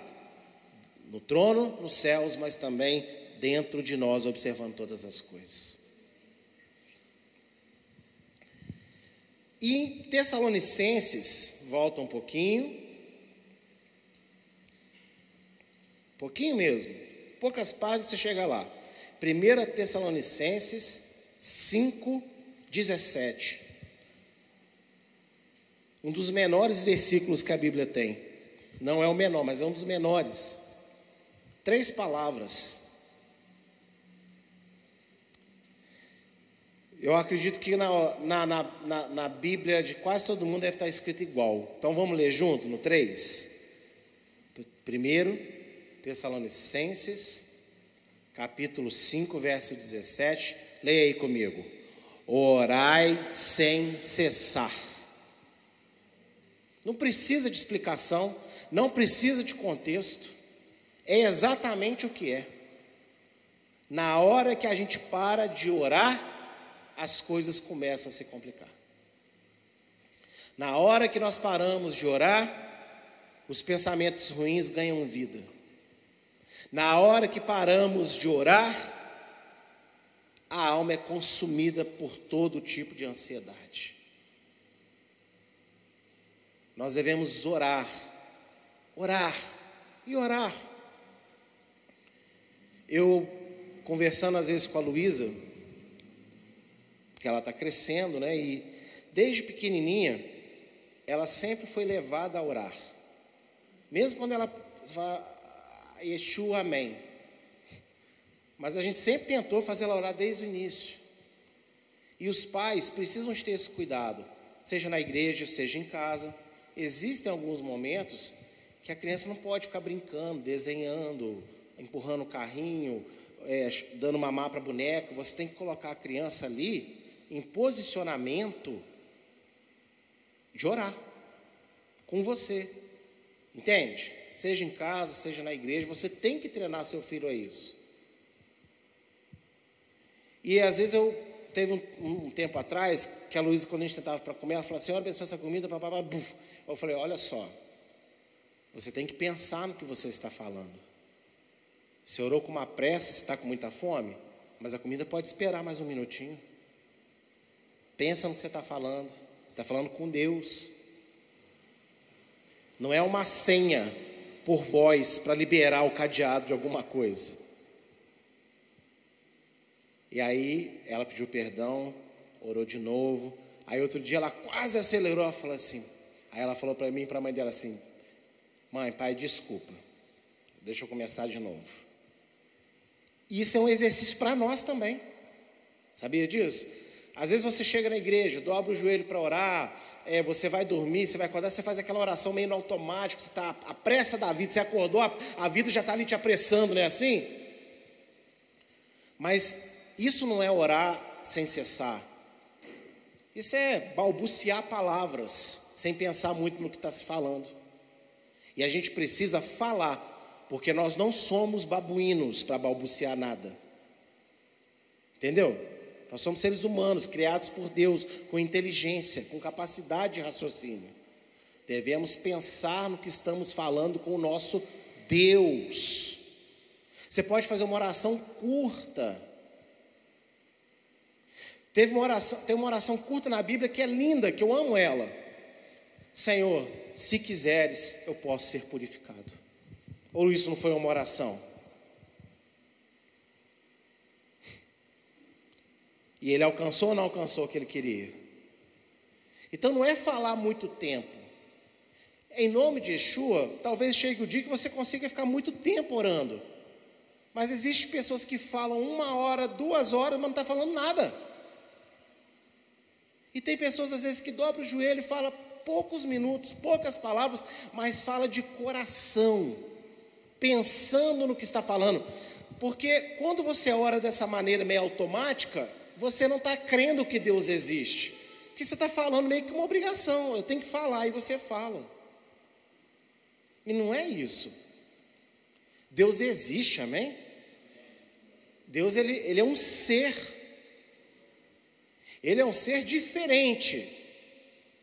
no trono, nos céus, mas também dentro de nós, observando todas as coisas. E em Tessalonicenses, volta um pouquinho, pouquinho mesmo, poucas páginas você chega lá. 1 Tessalonicenses 5, 17. Um dos menores versículos que a Bíblia tem. Não é o menor, mas é um dos menores. Três palavras. Eu acredito que na, na, na, na, Bíblia de quase todo mundo deve estar escrito igual. Então vamos ler junto no 3. Primeiro, Tessalonicenses capítulo 5, verso 17. Leia aí comigo. Orai sem cessar. Não precisa de explicação, não precisa de contexto. É exatamente o que é. Na hora que a gente para de orar, as coisas começam a se complicar. Na hora que nós paramos de orar, os pensamentos ruins ganham vida. Na hora que paramos de orar, a alma é consumida por todo tipo de ansiedade. Nós devemos orar, orar e orar. Eu, conversando às vezes com a Luísa, porque ela está crescendo, né? E desde pequenininha, ela sempre foi levada a orar. Mesmo quando ela Yeshua, amém. Mas a gente sempre tentou fazer ela orar desde o início. E os pais precisam ter esse cuidado, seja na igreja, seja em casa. Existem alguns momentos que a criança não pode ficar brincando, desenhando, empurrando o carrinho, é, dando mamar para boneco. Você tem que colocar a criança ali em posicionamento de orar com você. Entende? seja em casa, seja na igreja, você tem que treinar seu filho a isso. E às vezes eu teve um, um tempo atrás que a Luísa, quando a gente tentava para comer, ela falou assim: abençoa essa comida, papapá, buf. Eu falei: olha só, você tem que pensar no que você está falando. Você orou com uma pressa, você está com muita fome, mas a comida pode esperar mais um minutinho. Pensa no que você está falando. Você está falando com Deus. Não é uma senha por voz para liberar o cadeado de alguma coisa. E aí ela pediu perdão, orou de novo. Aí outro dia ela quase acelerou, ela falou assim. Aí ela falou para mim e para a mãe dela assim: Mãe, pai, desculpa. Deixa eu começar de novo. Isso é um exercício para nós também. Sabia disso? Às vezes você chega na igreja, dobra o joelho para orar, é, você vai dormir, você vai acordar, você faz aquela oração meio no automático, você está a pressa da vida, você acordou, a, a vida já está ali te apressando, não é assim? Mas isso não é orar sem cessar. Isso é balbuciar palavras, sem pensar muito no que está se falando. E a gente precisa falar, porque nós não somos babuínos para balbuciar nada. Entendeu? Nós somos seres humanos, criados por Deus, com inteligência, com capacidade de raciocínio. Devemos pensar no que estamos falando com o nosso Deus. Você pode fazer uma oração curta. Teve uma oração, tem uma oração curta na Bíblia que é linda, que eu amo ela. Senhor, se quiseres, eu posso ser purificado. Ou isso não foi uma oração? E ele alcançou ou não alcançou o que ele queria? Então não é falar muito tempo. Em nome de Yeshua, talvez chegue o dia que você consiga ficar muito tempo orando. Mas existem pessoas que falam uma hora, duas horas, mas não está falando nada. E tem pessoas, às vezes, que dobram o joelho e falam poucos minutos, poucas palavras, mas fala de coração, pensando no que está falando. Porque quando você ora dessa maneira meio automática, você não está crendo que Deus existe. Porque você está falando meio que uma obrigação. Eu tenho que falar e você fala. E não é isso. Deus existe, amém? Deus ele, ele é um ser. Ele é um ser diferente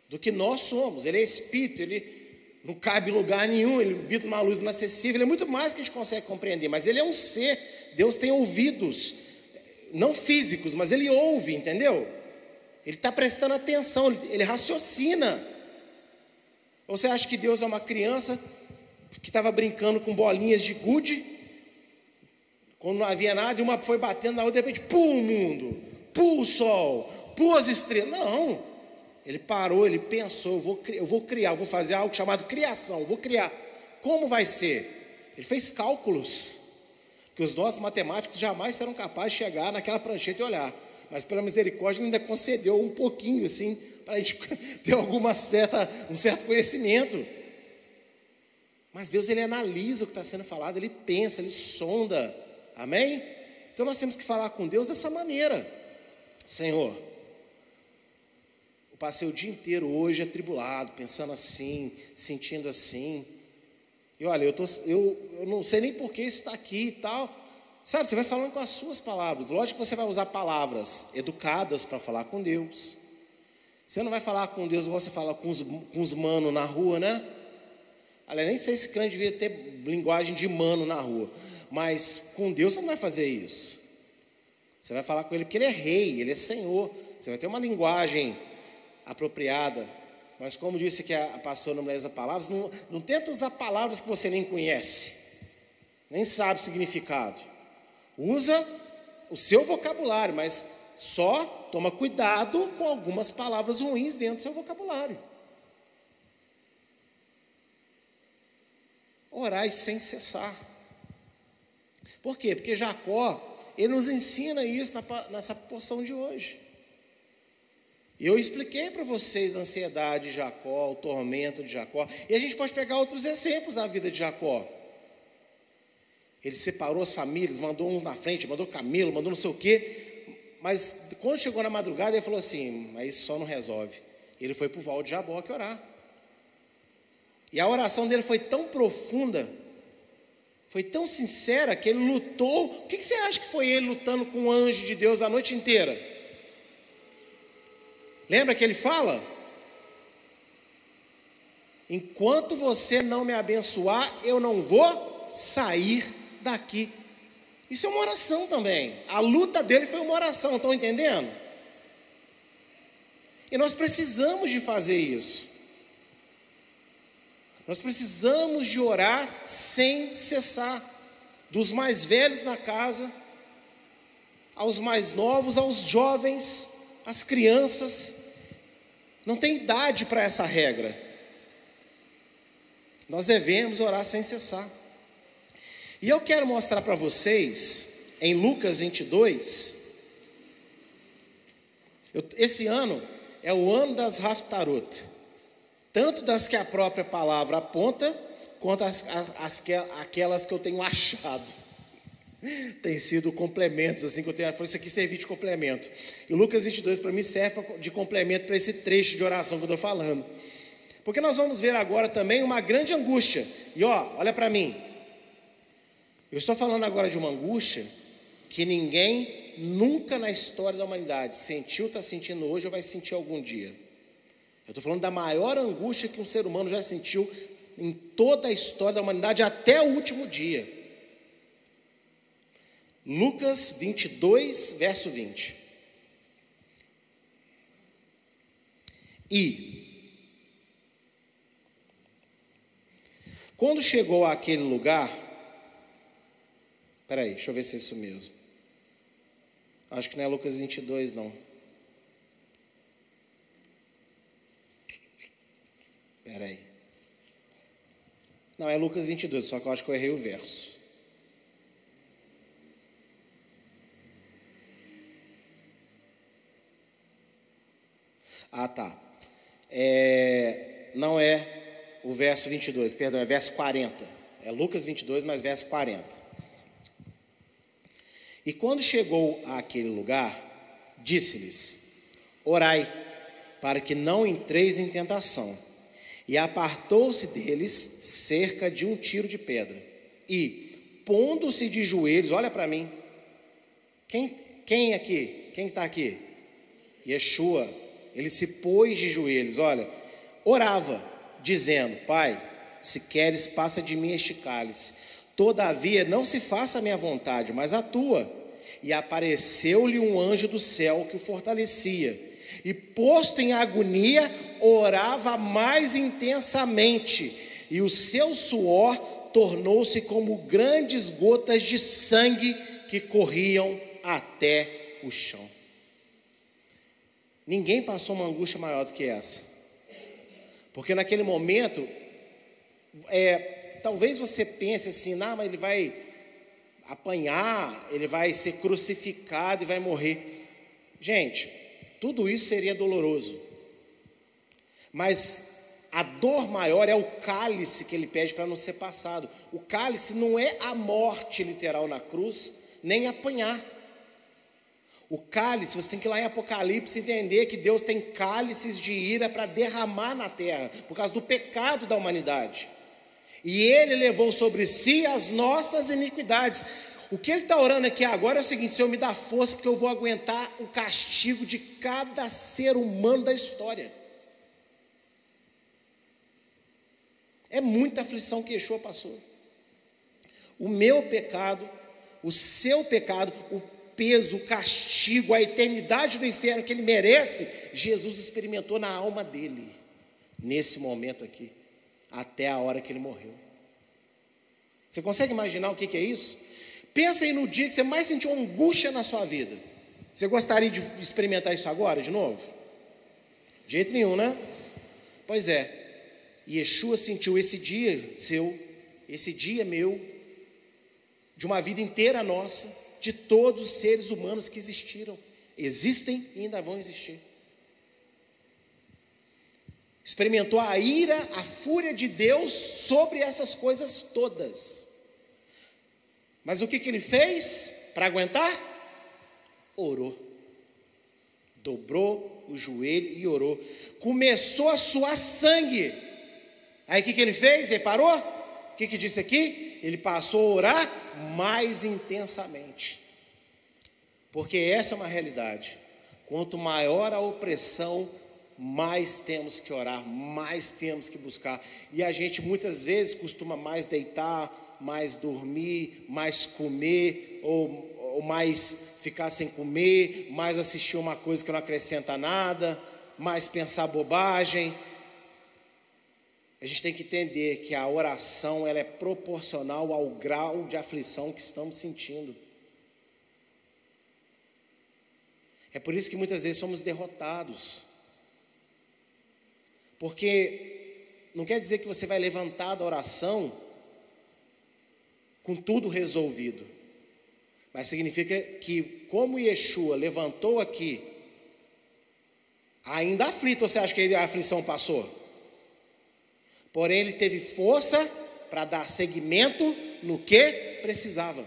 do que nós somos. Ele é espírito, ele não cabe em lugar nenhum, ele habita uma luz inacessível, ele é muito mais que a gente consegue compreender, mas ele é um ser. Deus tem ouvidos, não físicos, mas ele ouve, entendeu? Ele está prestando atenção, ele raciocina. Ou você acha que Deus é uma criança que estava brincando com bolinhas de gude, quando não havia nada, e uma foi batendo na outra, de repente, pum, o mundo, pum, o sol, pum, as estrelas. Não, ele parou, ele pensou, eu vou, eu vou criar, eu vou fazer algo chamado criação, eu vou criar. Como vai ser? Ele fez cálculos que os nossos matemáticos jamais serão capazes de chegar naquela prancheta e olhar. Mas pela misericórdia ele ainda concedeu um pouquinho assim, para a gente ter alguma certa, um certo conhecimento. Mas Deus ele analisa o que está sendo falado, ele pensa, ele sonda. Amém? Então nós temos que falar com Deus dessa maneira. Senhor, eu passei o dia inteiro hoje atribulado, pensando assim, sentindo assim. E olha, eu, tô, eu, eu não sei nem por que isso está aqui e tal. Sabe, você vai falando com as suas palavras. Lógico que você vai usar palavras educadas para falar com Deus. Você não vai falar com Deus igual você fala com os, com os manos na rua, né? Olha, nem sei se crente devia ter linguagem de mano na rua. Mas com Deus você não vai fazer isso. Você vai falar com Ele porque Ele é rei, Ele é Senhor. Você vai ter uma linguagem apropriada. Mas como disse que a pastora não usa palavras, não, não tenta usar palavras que você nem conhece, nem sabe o significado. Usa o seu vocabulário, mas só toma cuidado com algumas palavras ruins dentro do seu vocabulário. Orai sem cessar. Por quê? Porque Jacó, ele nos ensina isso nessa porção de hoje. Eu expliquei para vocês a ansiedade de Jacó, o tormento de Jacó, e a gente pode pegar outros exemplos da vida de Jacó. Ele separou as famílias, mandou uns na frente, mandou camelo, mandou não sei o quê, mas quando chegou na madrugada, ele falou assim: Mas isso só não resolve. Ele foi para o Val de Jaboque orar. E a oração dele foi tão profunda, foi tão sincera, que ele lutou. O que você acha que foi ele lutando com o anjo de Deus a noite inteira? Lembra que ele fala? Enquanto você não me abençoar, eu não vou sair daqui. Isso é uma oração também. A luta dele foi uma oração, estão entendendo? E nós precisamos de fazer isso. Nós precisamos de orar sem cessar, dos mais velhos na casa, aos mais novos, aos jovens, às crianças. Não tem idade para essa regra. Nós devemos orar sem cessar. E eu quero mostrar para vocês, em Lucas 22, Eu, esse ano é o ano das Haftarot, tanto das que a própria palavra aponta, quanto as, as, as, aquelas que eu tenho achado. Tem sido complementos, assim, que eu tenho. Eu falei, isso aqui servir de complemento. E Lucas 22 para mim serve de complemento para esse trecho de oração que eu estou falando. Porque nós vamos ver agora também uma grande angústia. E ó, olha para mim. Eu estou falando agora de uma angústia que ninguém nunca na história da humanidade sentiu, está sentindo hoje ou vai sentir algum dia. Eu estou falando da maior angústia que um ser humano já sentiu em toda a história da humanidade até o último dia. Lucas 22, verso 20. E, quando chegou àquele lugar, peraí, deixa eu ver se é isso mesmo. Acho que não é Lucas 22, não. Peraí. Não, é Lucas 22, só que eu acho que eu errei o verso. Ah, tá. É, não é o verso 22, perdão, é verso 40. É Lucas 22, mas verso 40. E quando chegou àquele lugar, disse-lhes: Orai, para que não entreis em tentação. E apartou-se deles cerca de um tiro de pedra. E, pondo-se de joelhos, olha para mim. Quem, quem aqui? Quem está aqui? Yeshua ele se pôs de joelhos, olha, orava, dizendo: Pai, se queres, passa de mim este cálice. Todavia, não se faça a minha vontade, mas a tua. E apareceu-lhe um anjo do céu que o fortalecia. E, posto em agonia, orava mais intensamente, e o seu suor tornou-se como grandes gotas de sangue que corriam até o chão. Ninguém passou uma angústia maior do que essa. Porque naquele momento, é, talvez você pense assim, não, mas ele vai apanhar, ele vai ser crucificado e vai morrer. Gente, tudo isso seria doloroso. Mas a dor maior é o cálice que ele pede para não ser passado. O cálice não é a morte literal na cruz, nem apanhar. O cálice, você tem que ir lá em Apocalipse entender que Deus tem cálices de ira para derramar na terra, por causa do pecado da humanidade. E Ele levou sobre si as nossas iniquidades. O que ele está orando aqui agora é o seguinte: Senhor, me dá força, porque eu vou aguentar o castigo de cada ser humano da história. É muita aflição que Yeshua passou. O meu pecado, o seu pecado, o peso, o castigo, a eternidade do inferno que ele merece, Jesus experimentou na alma dele, nesse momento aqui, até a hora que ele morreu. Você consegue imaginar o que, é isso? Pensa aí no dia que você mais sentiu angústia na sua vida. Você gostaria de experimentar isso agora, de novo? De jeito nenhum, né? Pois é. Yeshua sentiu esse dia seu, esse dia meu, de uma vida inteira nossa, de todos os seres humanos que existiram, existem e ainda vão existir. Experimentou a ira, a fúria de Deus sobre essas coisas todas. Mas o que, que ele fez para aguentar? Orou. Dobrou o joelho e orou. Começou a suar sangue. Aí o que, que ele fez? Ele parou? O que, que disse aqui? Ele passou a orar mais intensamente. Porque essa é uma realidade. Quanto maior a opressão, mais temos que orar, mais temos que buscar. E a gente muitas vezes costuma mais deitar, mais dormir, mais comer, ou, ou mais ficar sem comer, mais assistir uma coisa que não acrescenta nada, mais pensar bobagem. A gente tem que entender que a oração ela é proporcional ao grau de aflição que estamos sentindo. É por isso que muitas vezes somos derrotados. Porque não quer dizer que você vai levantar da oração com tudo resolvido. Mas significa que, como Yeshua levantou aqui Ainda aflito, você acha que a aflição passou? Porém, ele teve força para dar seguimento no que precisava.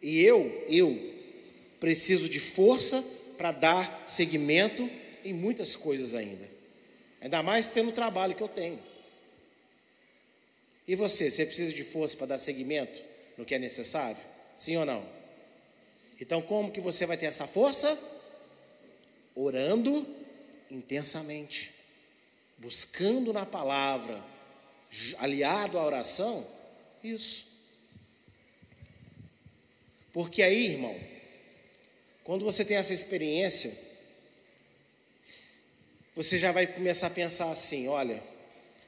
E eu, eu preciso de força para dar seguimento em muitas coisas ainda. Ainda mais tendo o trabalho que eu tenho. E você, você precisa de força para dar seguimento no que é necessário? Sim ou não? Então, como que você vai ter essa força? Orando intensamente, buscando na palavra, aliado à oração, isso. Porque aí, irmão, quando você tem essa experiência, você já vai começar a pensar assim: olha,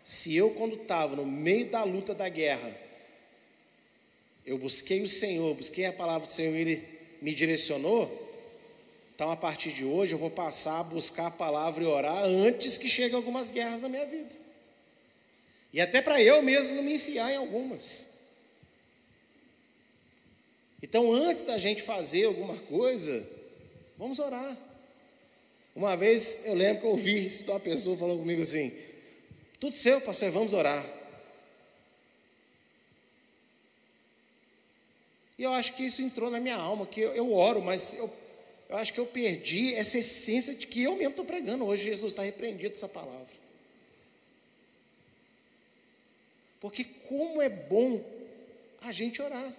se eu, quando estava no meio da luta da guerra, eu busquei o Senhor, busquei a palavra do Senhor, Ele me direcionou, então a partir de hoje eu vou passar a buscar a palavra e orar antes que cheguem algumas guerras na minha vida. E até para eu mesmo não me enfiar em algumas. Então, antes da gente fazer alguma coisa, vamos orar. Uma vez eu lembro que eu ouvi isso uma pessoa falando comigo assim: tudo seu, pastor, vamos orar. E eu acho que isso entrou na minha alma, que eu, eu oro, mas eu, eu acho que eu perdi essa essência de que eu mesmo estou pregando. Hoje Jesus está repreendido essa palavra. Porque como é bom a gente orar.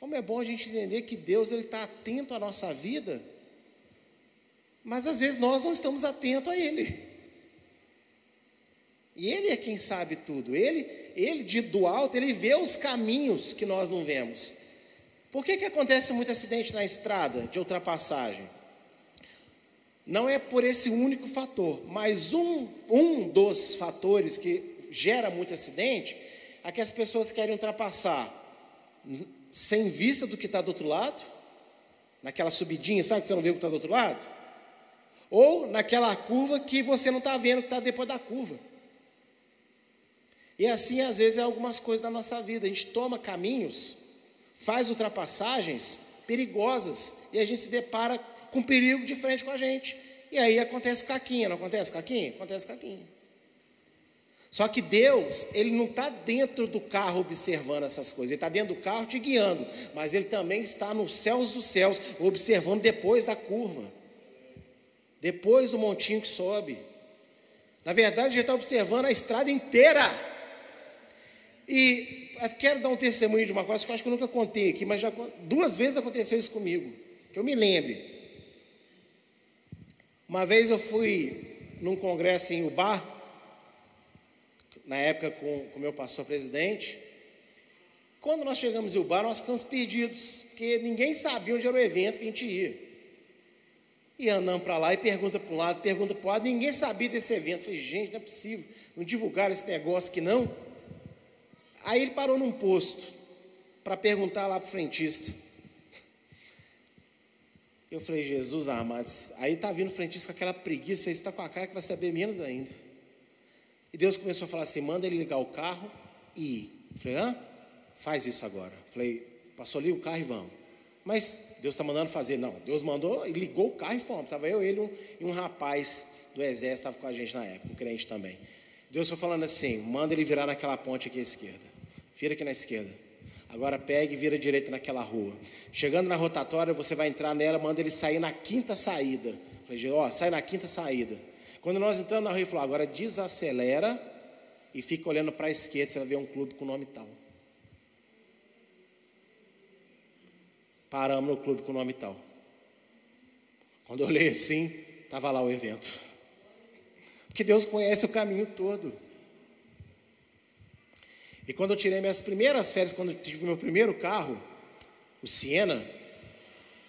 Como é bom a gente entender que Deus ele está atento à nossa vida mas às vezes nós não estamos atentos a Ele. E Ele é quem sabe tudo. Ele, ele de do alto, Ele vê os caminhos que nós não vemos. Por que, que acontece muito acidente na estrada de ultrapassagem? Não é por esse único fator, mas um, um dos fatores que gera muito acidente é que as pessoas querem ultrapassar sem vista do que está do outro lado, naquela subidinha, sabe que você não vê o que está do outro lado? ou naquela curva que você não está vendo que está depois da curva. E assim, às vezes, é algumas coisas da nossa vida. A gente toma caminhos, faz ultrapassagens perigosas e a gente se depara com perigo de frente com a gente. E aí acontece caquinha, não acontece caquinha? Acontece caquinha. Só que Deus, Ele não está dentro do carro observando essas coisas, Ele está dentro do carro te guiando, mas Ele também está nos céus dos céus, observando depois da curva depois do montinho que sobe. Na verdade, gente está observando a estrada inteira. E quero dar um testemunho de uma coisa que eu acho que eu nunca contei aqui, mas já duas vezes aconteceu isso comigo, que eu me lembre. Uma vez eu fui num congresso em Ubar, na época com o meu pastor presidente. Quando nós chegamos em Ubar, nós ficamos perdidos, porque ninguém sabia onde era o evento que a gente ia. E andando para lá e pergunta para um lado, pergunta para o lado, ninguém sabia desse evento. Eu falei, gente, não é possível, não divulgaram esse negócio aqui não. Aí ele parou num posto para perguntar lá para o frentista. Eu falei, Jesus amado, aí está vindo o frentista com aquela preguiça, falei, está com a cara que vai saber menos ainda. E Deus começou a falar assim: manda ele ligar o carro e ir. Eu falei, hã? Faz isso agora. Eu falei, passou ali o carro e vamos. Mas Deus está mandando fazer. Não, Deus mandou e ligou o carro e fomos. Estava eu, ele um, e um rapaz do exército estava com a gente na época, um crente também. Deus foi falando assim: manda ele virar naquela ponte aqui à esquerda. Vira aqui na esquerda. Agora pega e vira direito naquela rua. Chegando na rotatória, você vai entrar nela, manda ele sair na quinta saída. Falei, ó, sai na quinta saída. Quando nós entramos na rua, ele falou: agora desacelera e fica olhando para a esquerda, você vai ver um clube com nome tal. Paramos no clube com nome tal. Quando eu olhei assim, estava lá o evento. Porque Deus conhece o caminho todo. E quando eu tirei minhas primeiras férias, quando eu tive meu primeiro carro, o Siena,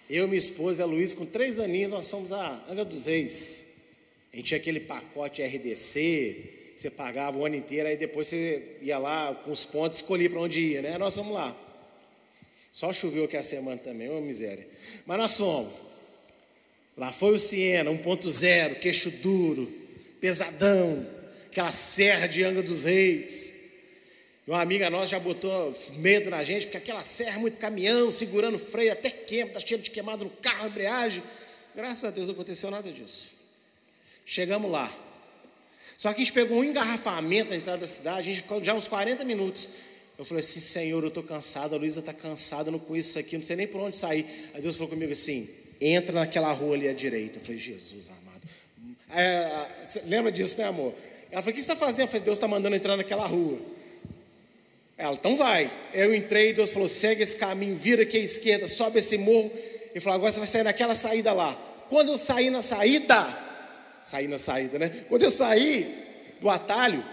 eu, minha esposa e a Luiz, com três aninhos, nós fomos a Angra dos Reis. A gente tinha aquele pacote RDC, você pagava o ano inteiro, aí depois você ia lá com os pontos, escolhia para onde ia, né? Nós vamos lá. Só choveu aqui a semana também, ô miséria. Mas nós fomos. Lá foi o Siena, 1.0, queixo duro, pesadão, aquela serra de Angra dos Reis. Uma amiga nossa já botou medo na gente, porque aquela serra, muito caminhão, segurando freio, até queima, está cheio de queimado no carro, embreagem. Graças a Deus não aconteceu nada disso. Chegamos lá. Só que a gente pegou um engarrafamento na entrada da cidade, a gente ficou já uns 40 minutos. Eu falei assim, Senhor, eu estou cansado, a Luísa está cansada, eu não conheço isso aqui, não sei nem por onde sair. Aí Deus falou comigo assim, entra naquela rua ali à direita. Eu falei, Jesus amado. É, lembra disso, né, amor? Ela falou, o que você está fazendo? Eu falei, Deus está mandando entrar naquela rua. Ela, então vai. Eu entrei, Deus falou, segue esse caminho, vira aqui à esquerda, sobe esse morro. Ele falou, agora você vai sair naquela saída lá. Quando eu saí na saída, saí na saída, né? Quando eu saí do atalho,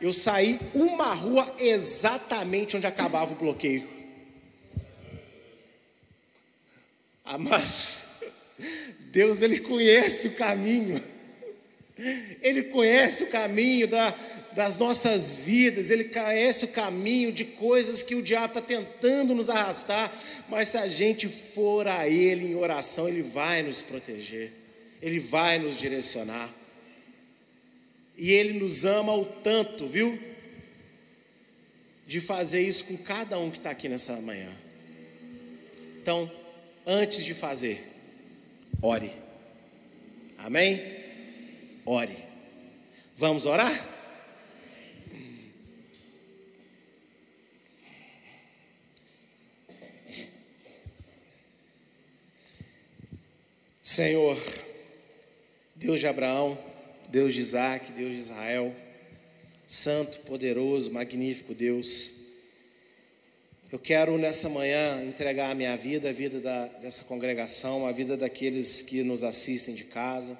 eu saí uma rua exatamente onde acabava o bloqueio. Ah, mas Deus ele conhece o caminho. Ele conhece o caminho da, das nossas vidas, Ele conhece o caminho de coisas que o diabo está tentando nos arrastar, mas se a gente for a Ele em oração, Ele vai nos proteger, Ele vai nos direcionar. E Ele nos ama o tanto, viu? De fazer isso com cada um que está aqui nessa manhã. Então, antes de fazer, ore. Amém? Ore. Vamos orar? Senhor, Deus de Abraão, Deus de Isaac, Deus de Israel, Santo, poderoso, magnífico Deus, eu quero nessa manhã entregar a minha vida, a vida da, dessa congregação, a vida daqueles que nos assistem de casa,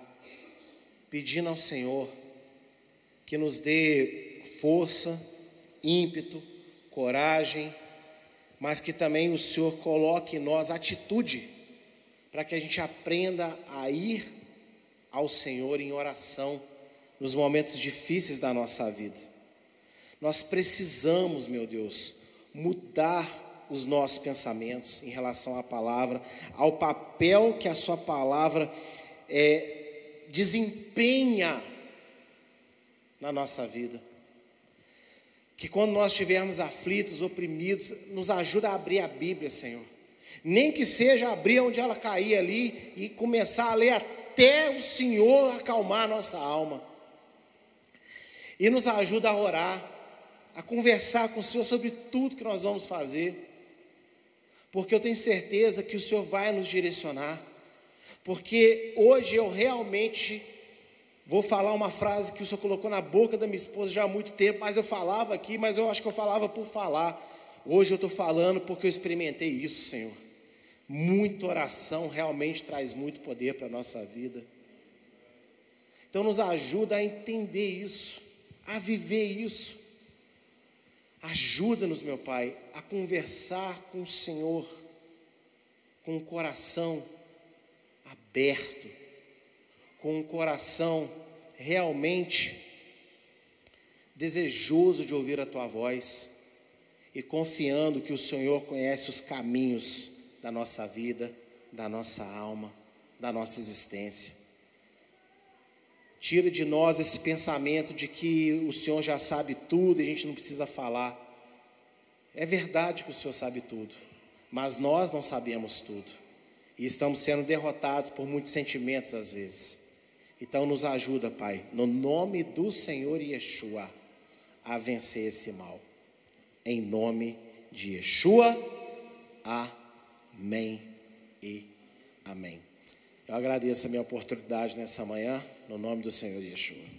pedindo ao Senhor que nos dê força, ímpeto, coragem, mas que também o Senhor coloque em nós atitude, para que a gente aprenda a ir ao Senhor em oração nos momentos difíceis da nossa vida. Nós precisamos, meu Deus, mudar os nossos pensamentos em relação à palavra, ao papel que a Sua palavra é, desempenha na nossa vida. Que quando nós estivermos aflitos, oprimidos, nos ajuda a abrir a Bíblia, Senhor. Nem que seja abrir onde ela cair ali e começar a ler até o Senhor acalmar a nossa alma. E nos ajuda a orar, a conversar com o Senhor sobre tudo que nós vamos fazer. Porque eu tenho certeza que o Senhor vai nos direcionar. Porque hoje eu realmente vou falar uma frase que o Senhor colocou na boca da minha esposa já há muito tempo, mas eu falava aqui, mas eu acho que eu falava por falar. Hoje eu estou falando porque eu experimentei isso, Senhor. Muita oração realmente traz muito poder para a nossa vida. Então nos ajuda a entender isso, a viver isso. Ajuda-nos, meu Pai, a conversar com o Senhor com o coração aberto, com o coração realmente desejoso de ouvir a tua voz e confiando que o Senhor conhece os caminhos da nossa vida, da nossa alma, da nossa existência. Tira de nós esse pensamento de que o Senhor já sabe tudo e a gente não precisa falar. É verdade que o Senhor sabe tudo, mas nós não sabemos tudo. E estamos sendo derrotados por muitos sentimentos às vezes. Então nos ajuda, Pai, no nome do Senhor Yeshua, a vencer esse mal. Em nome de Yeshua. Amém. E amém. Eu agradeço a minha oportunidade nessa manhã, no nome do Senhor Yeshua.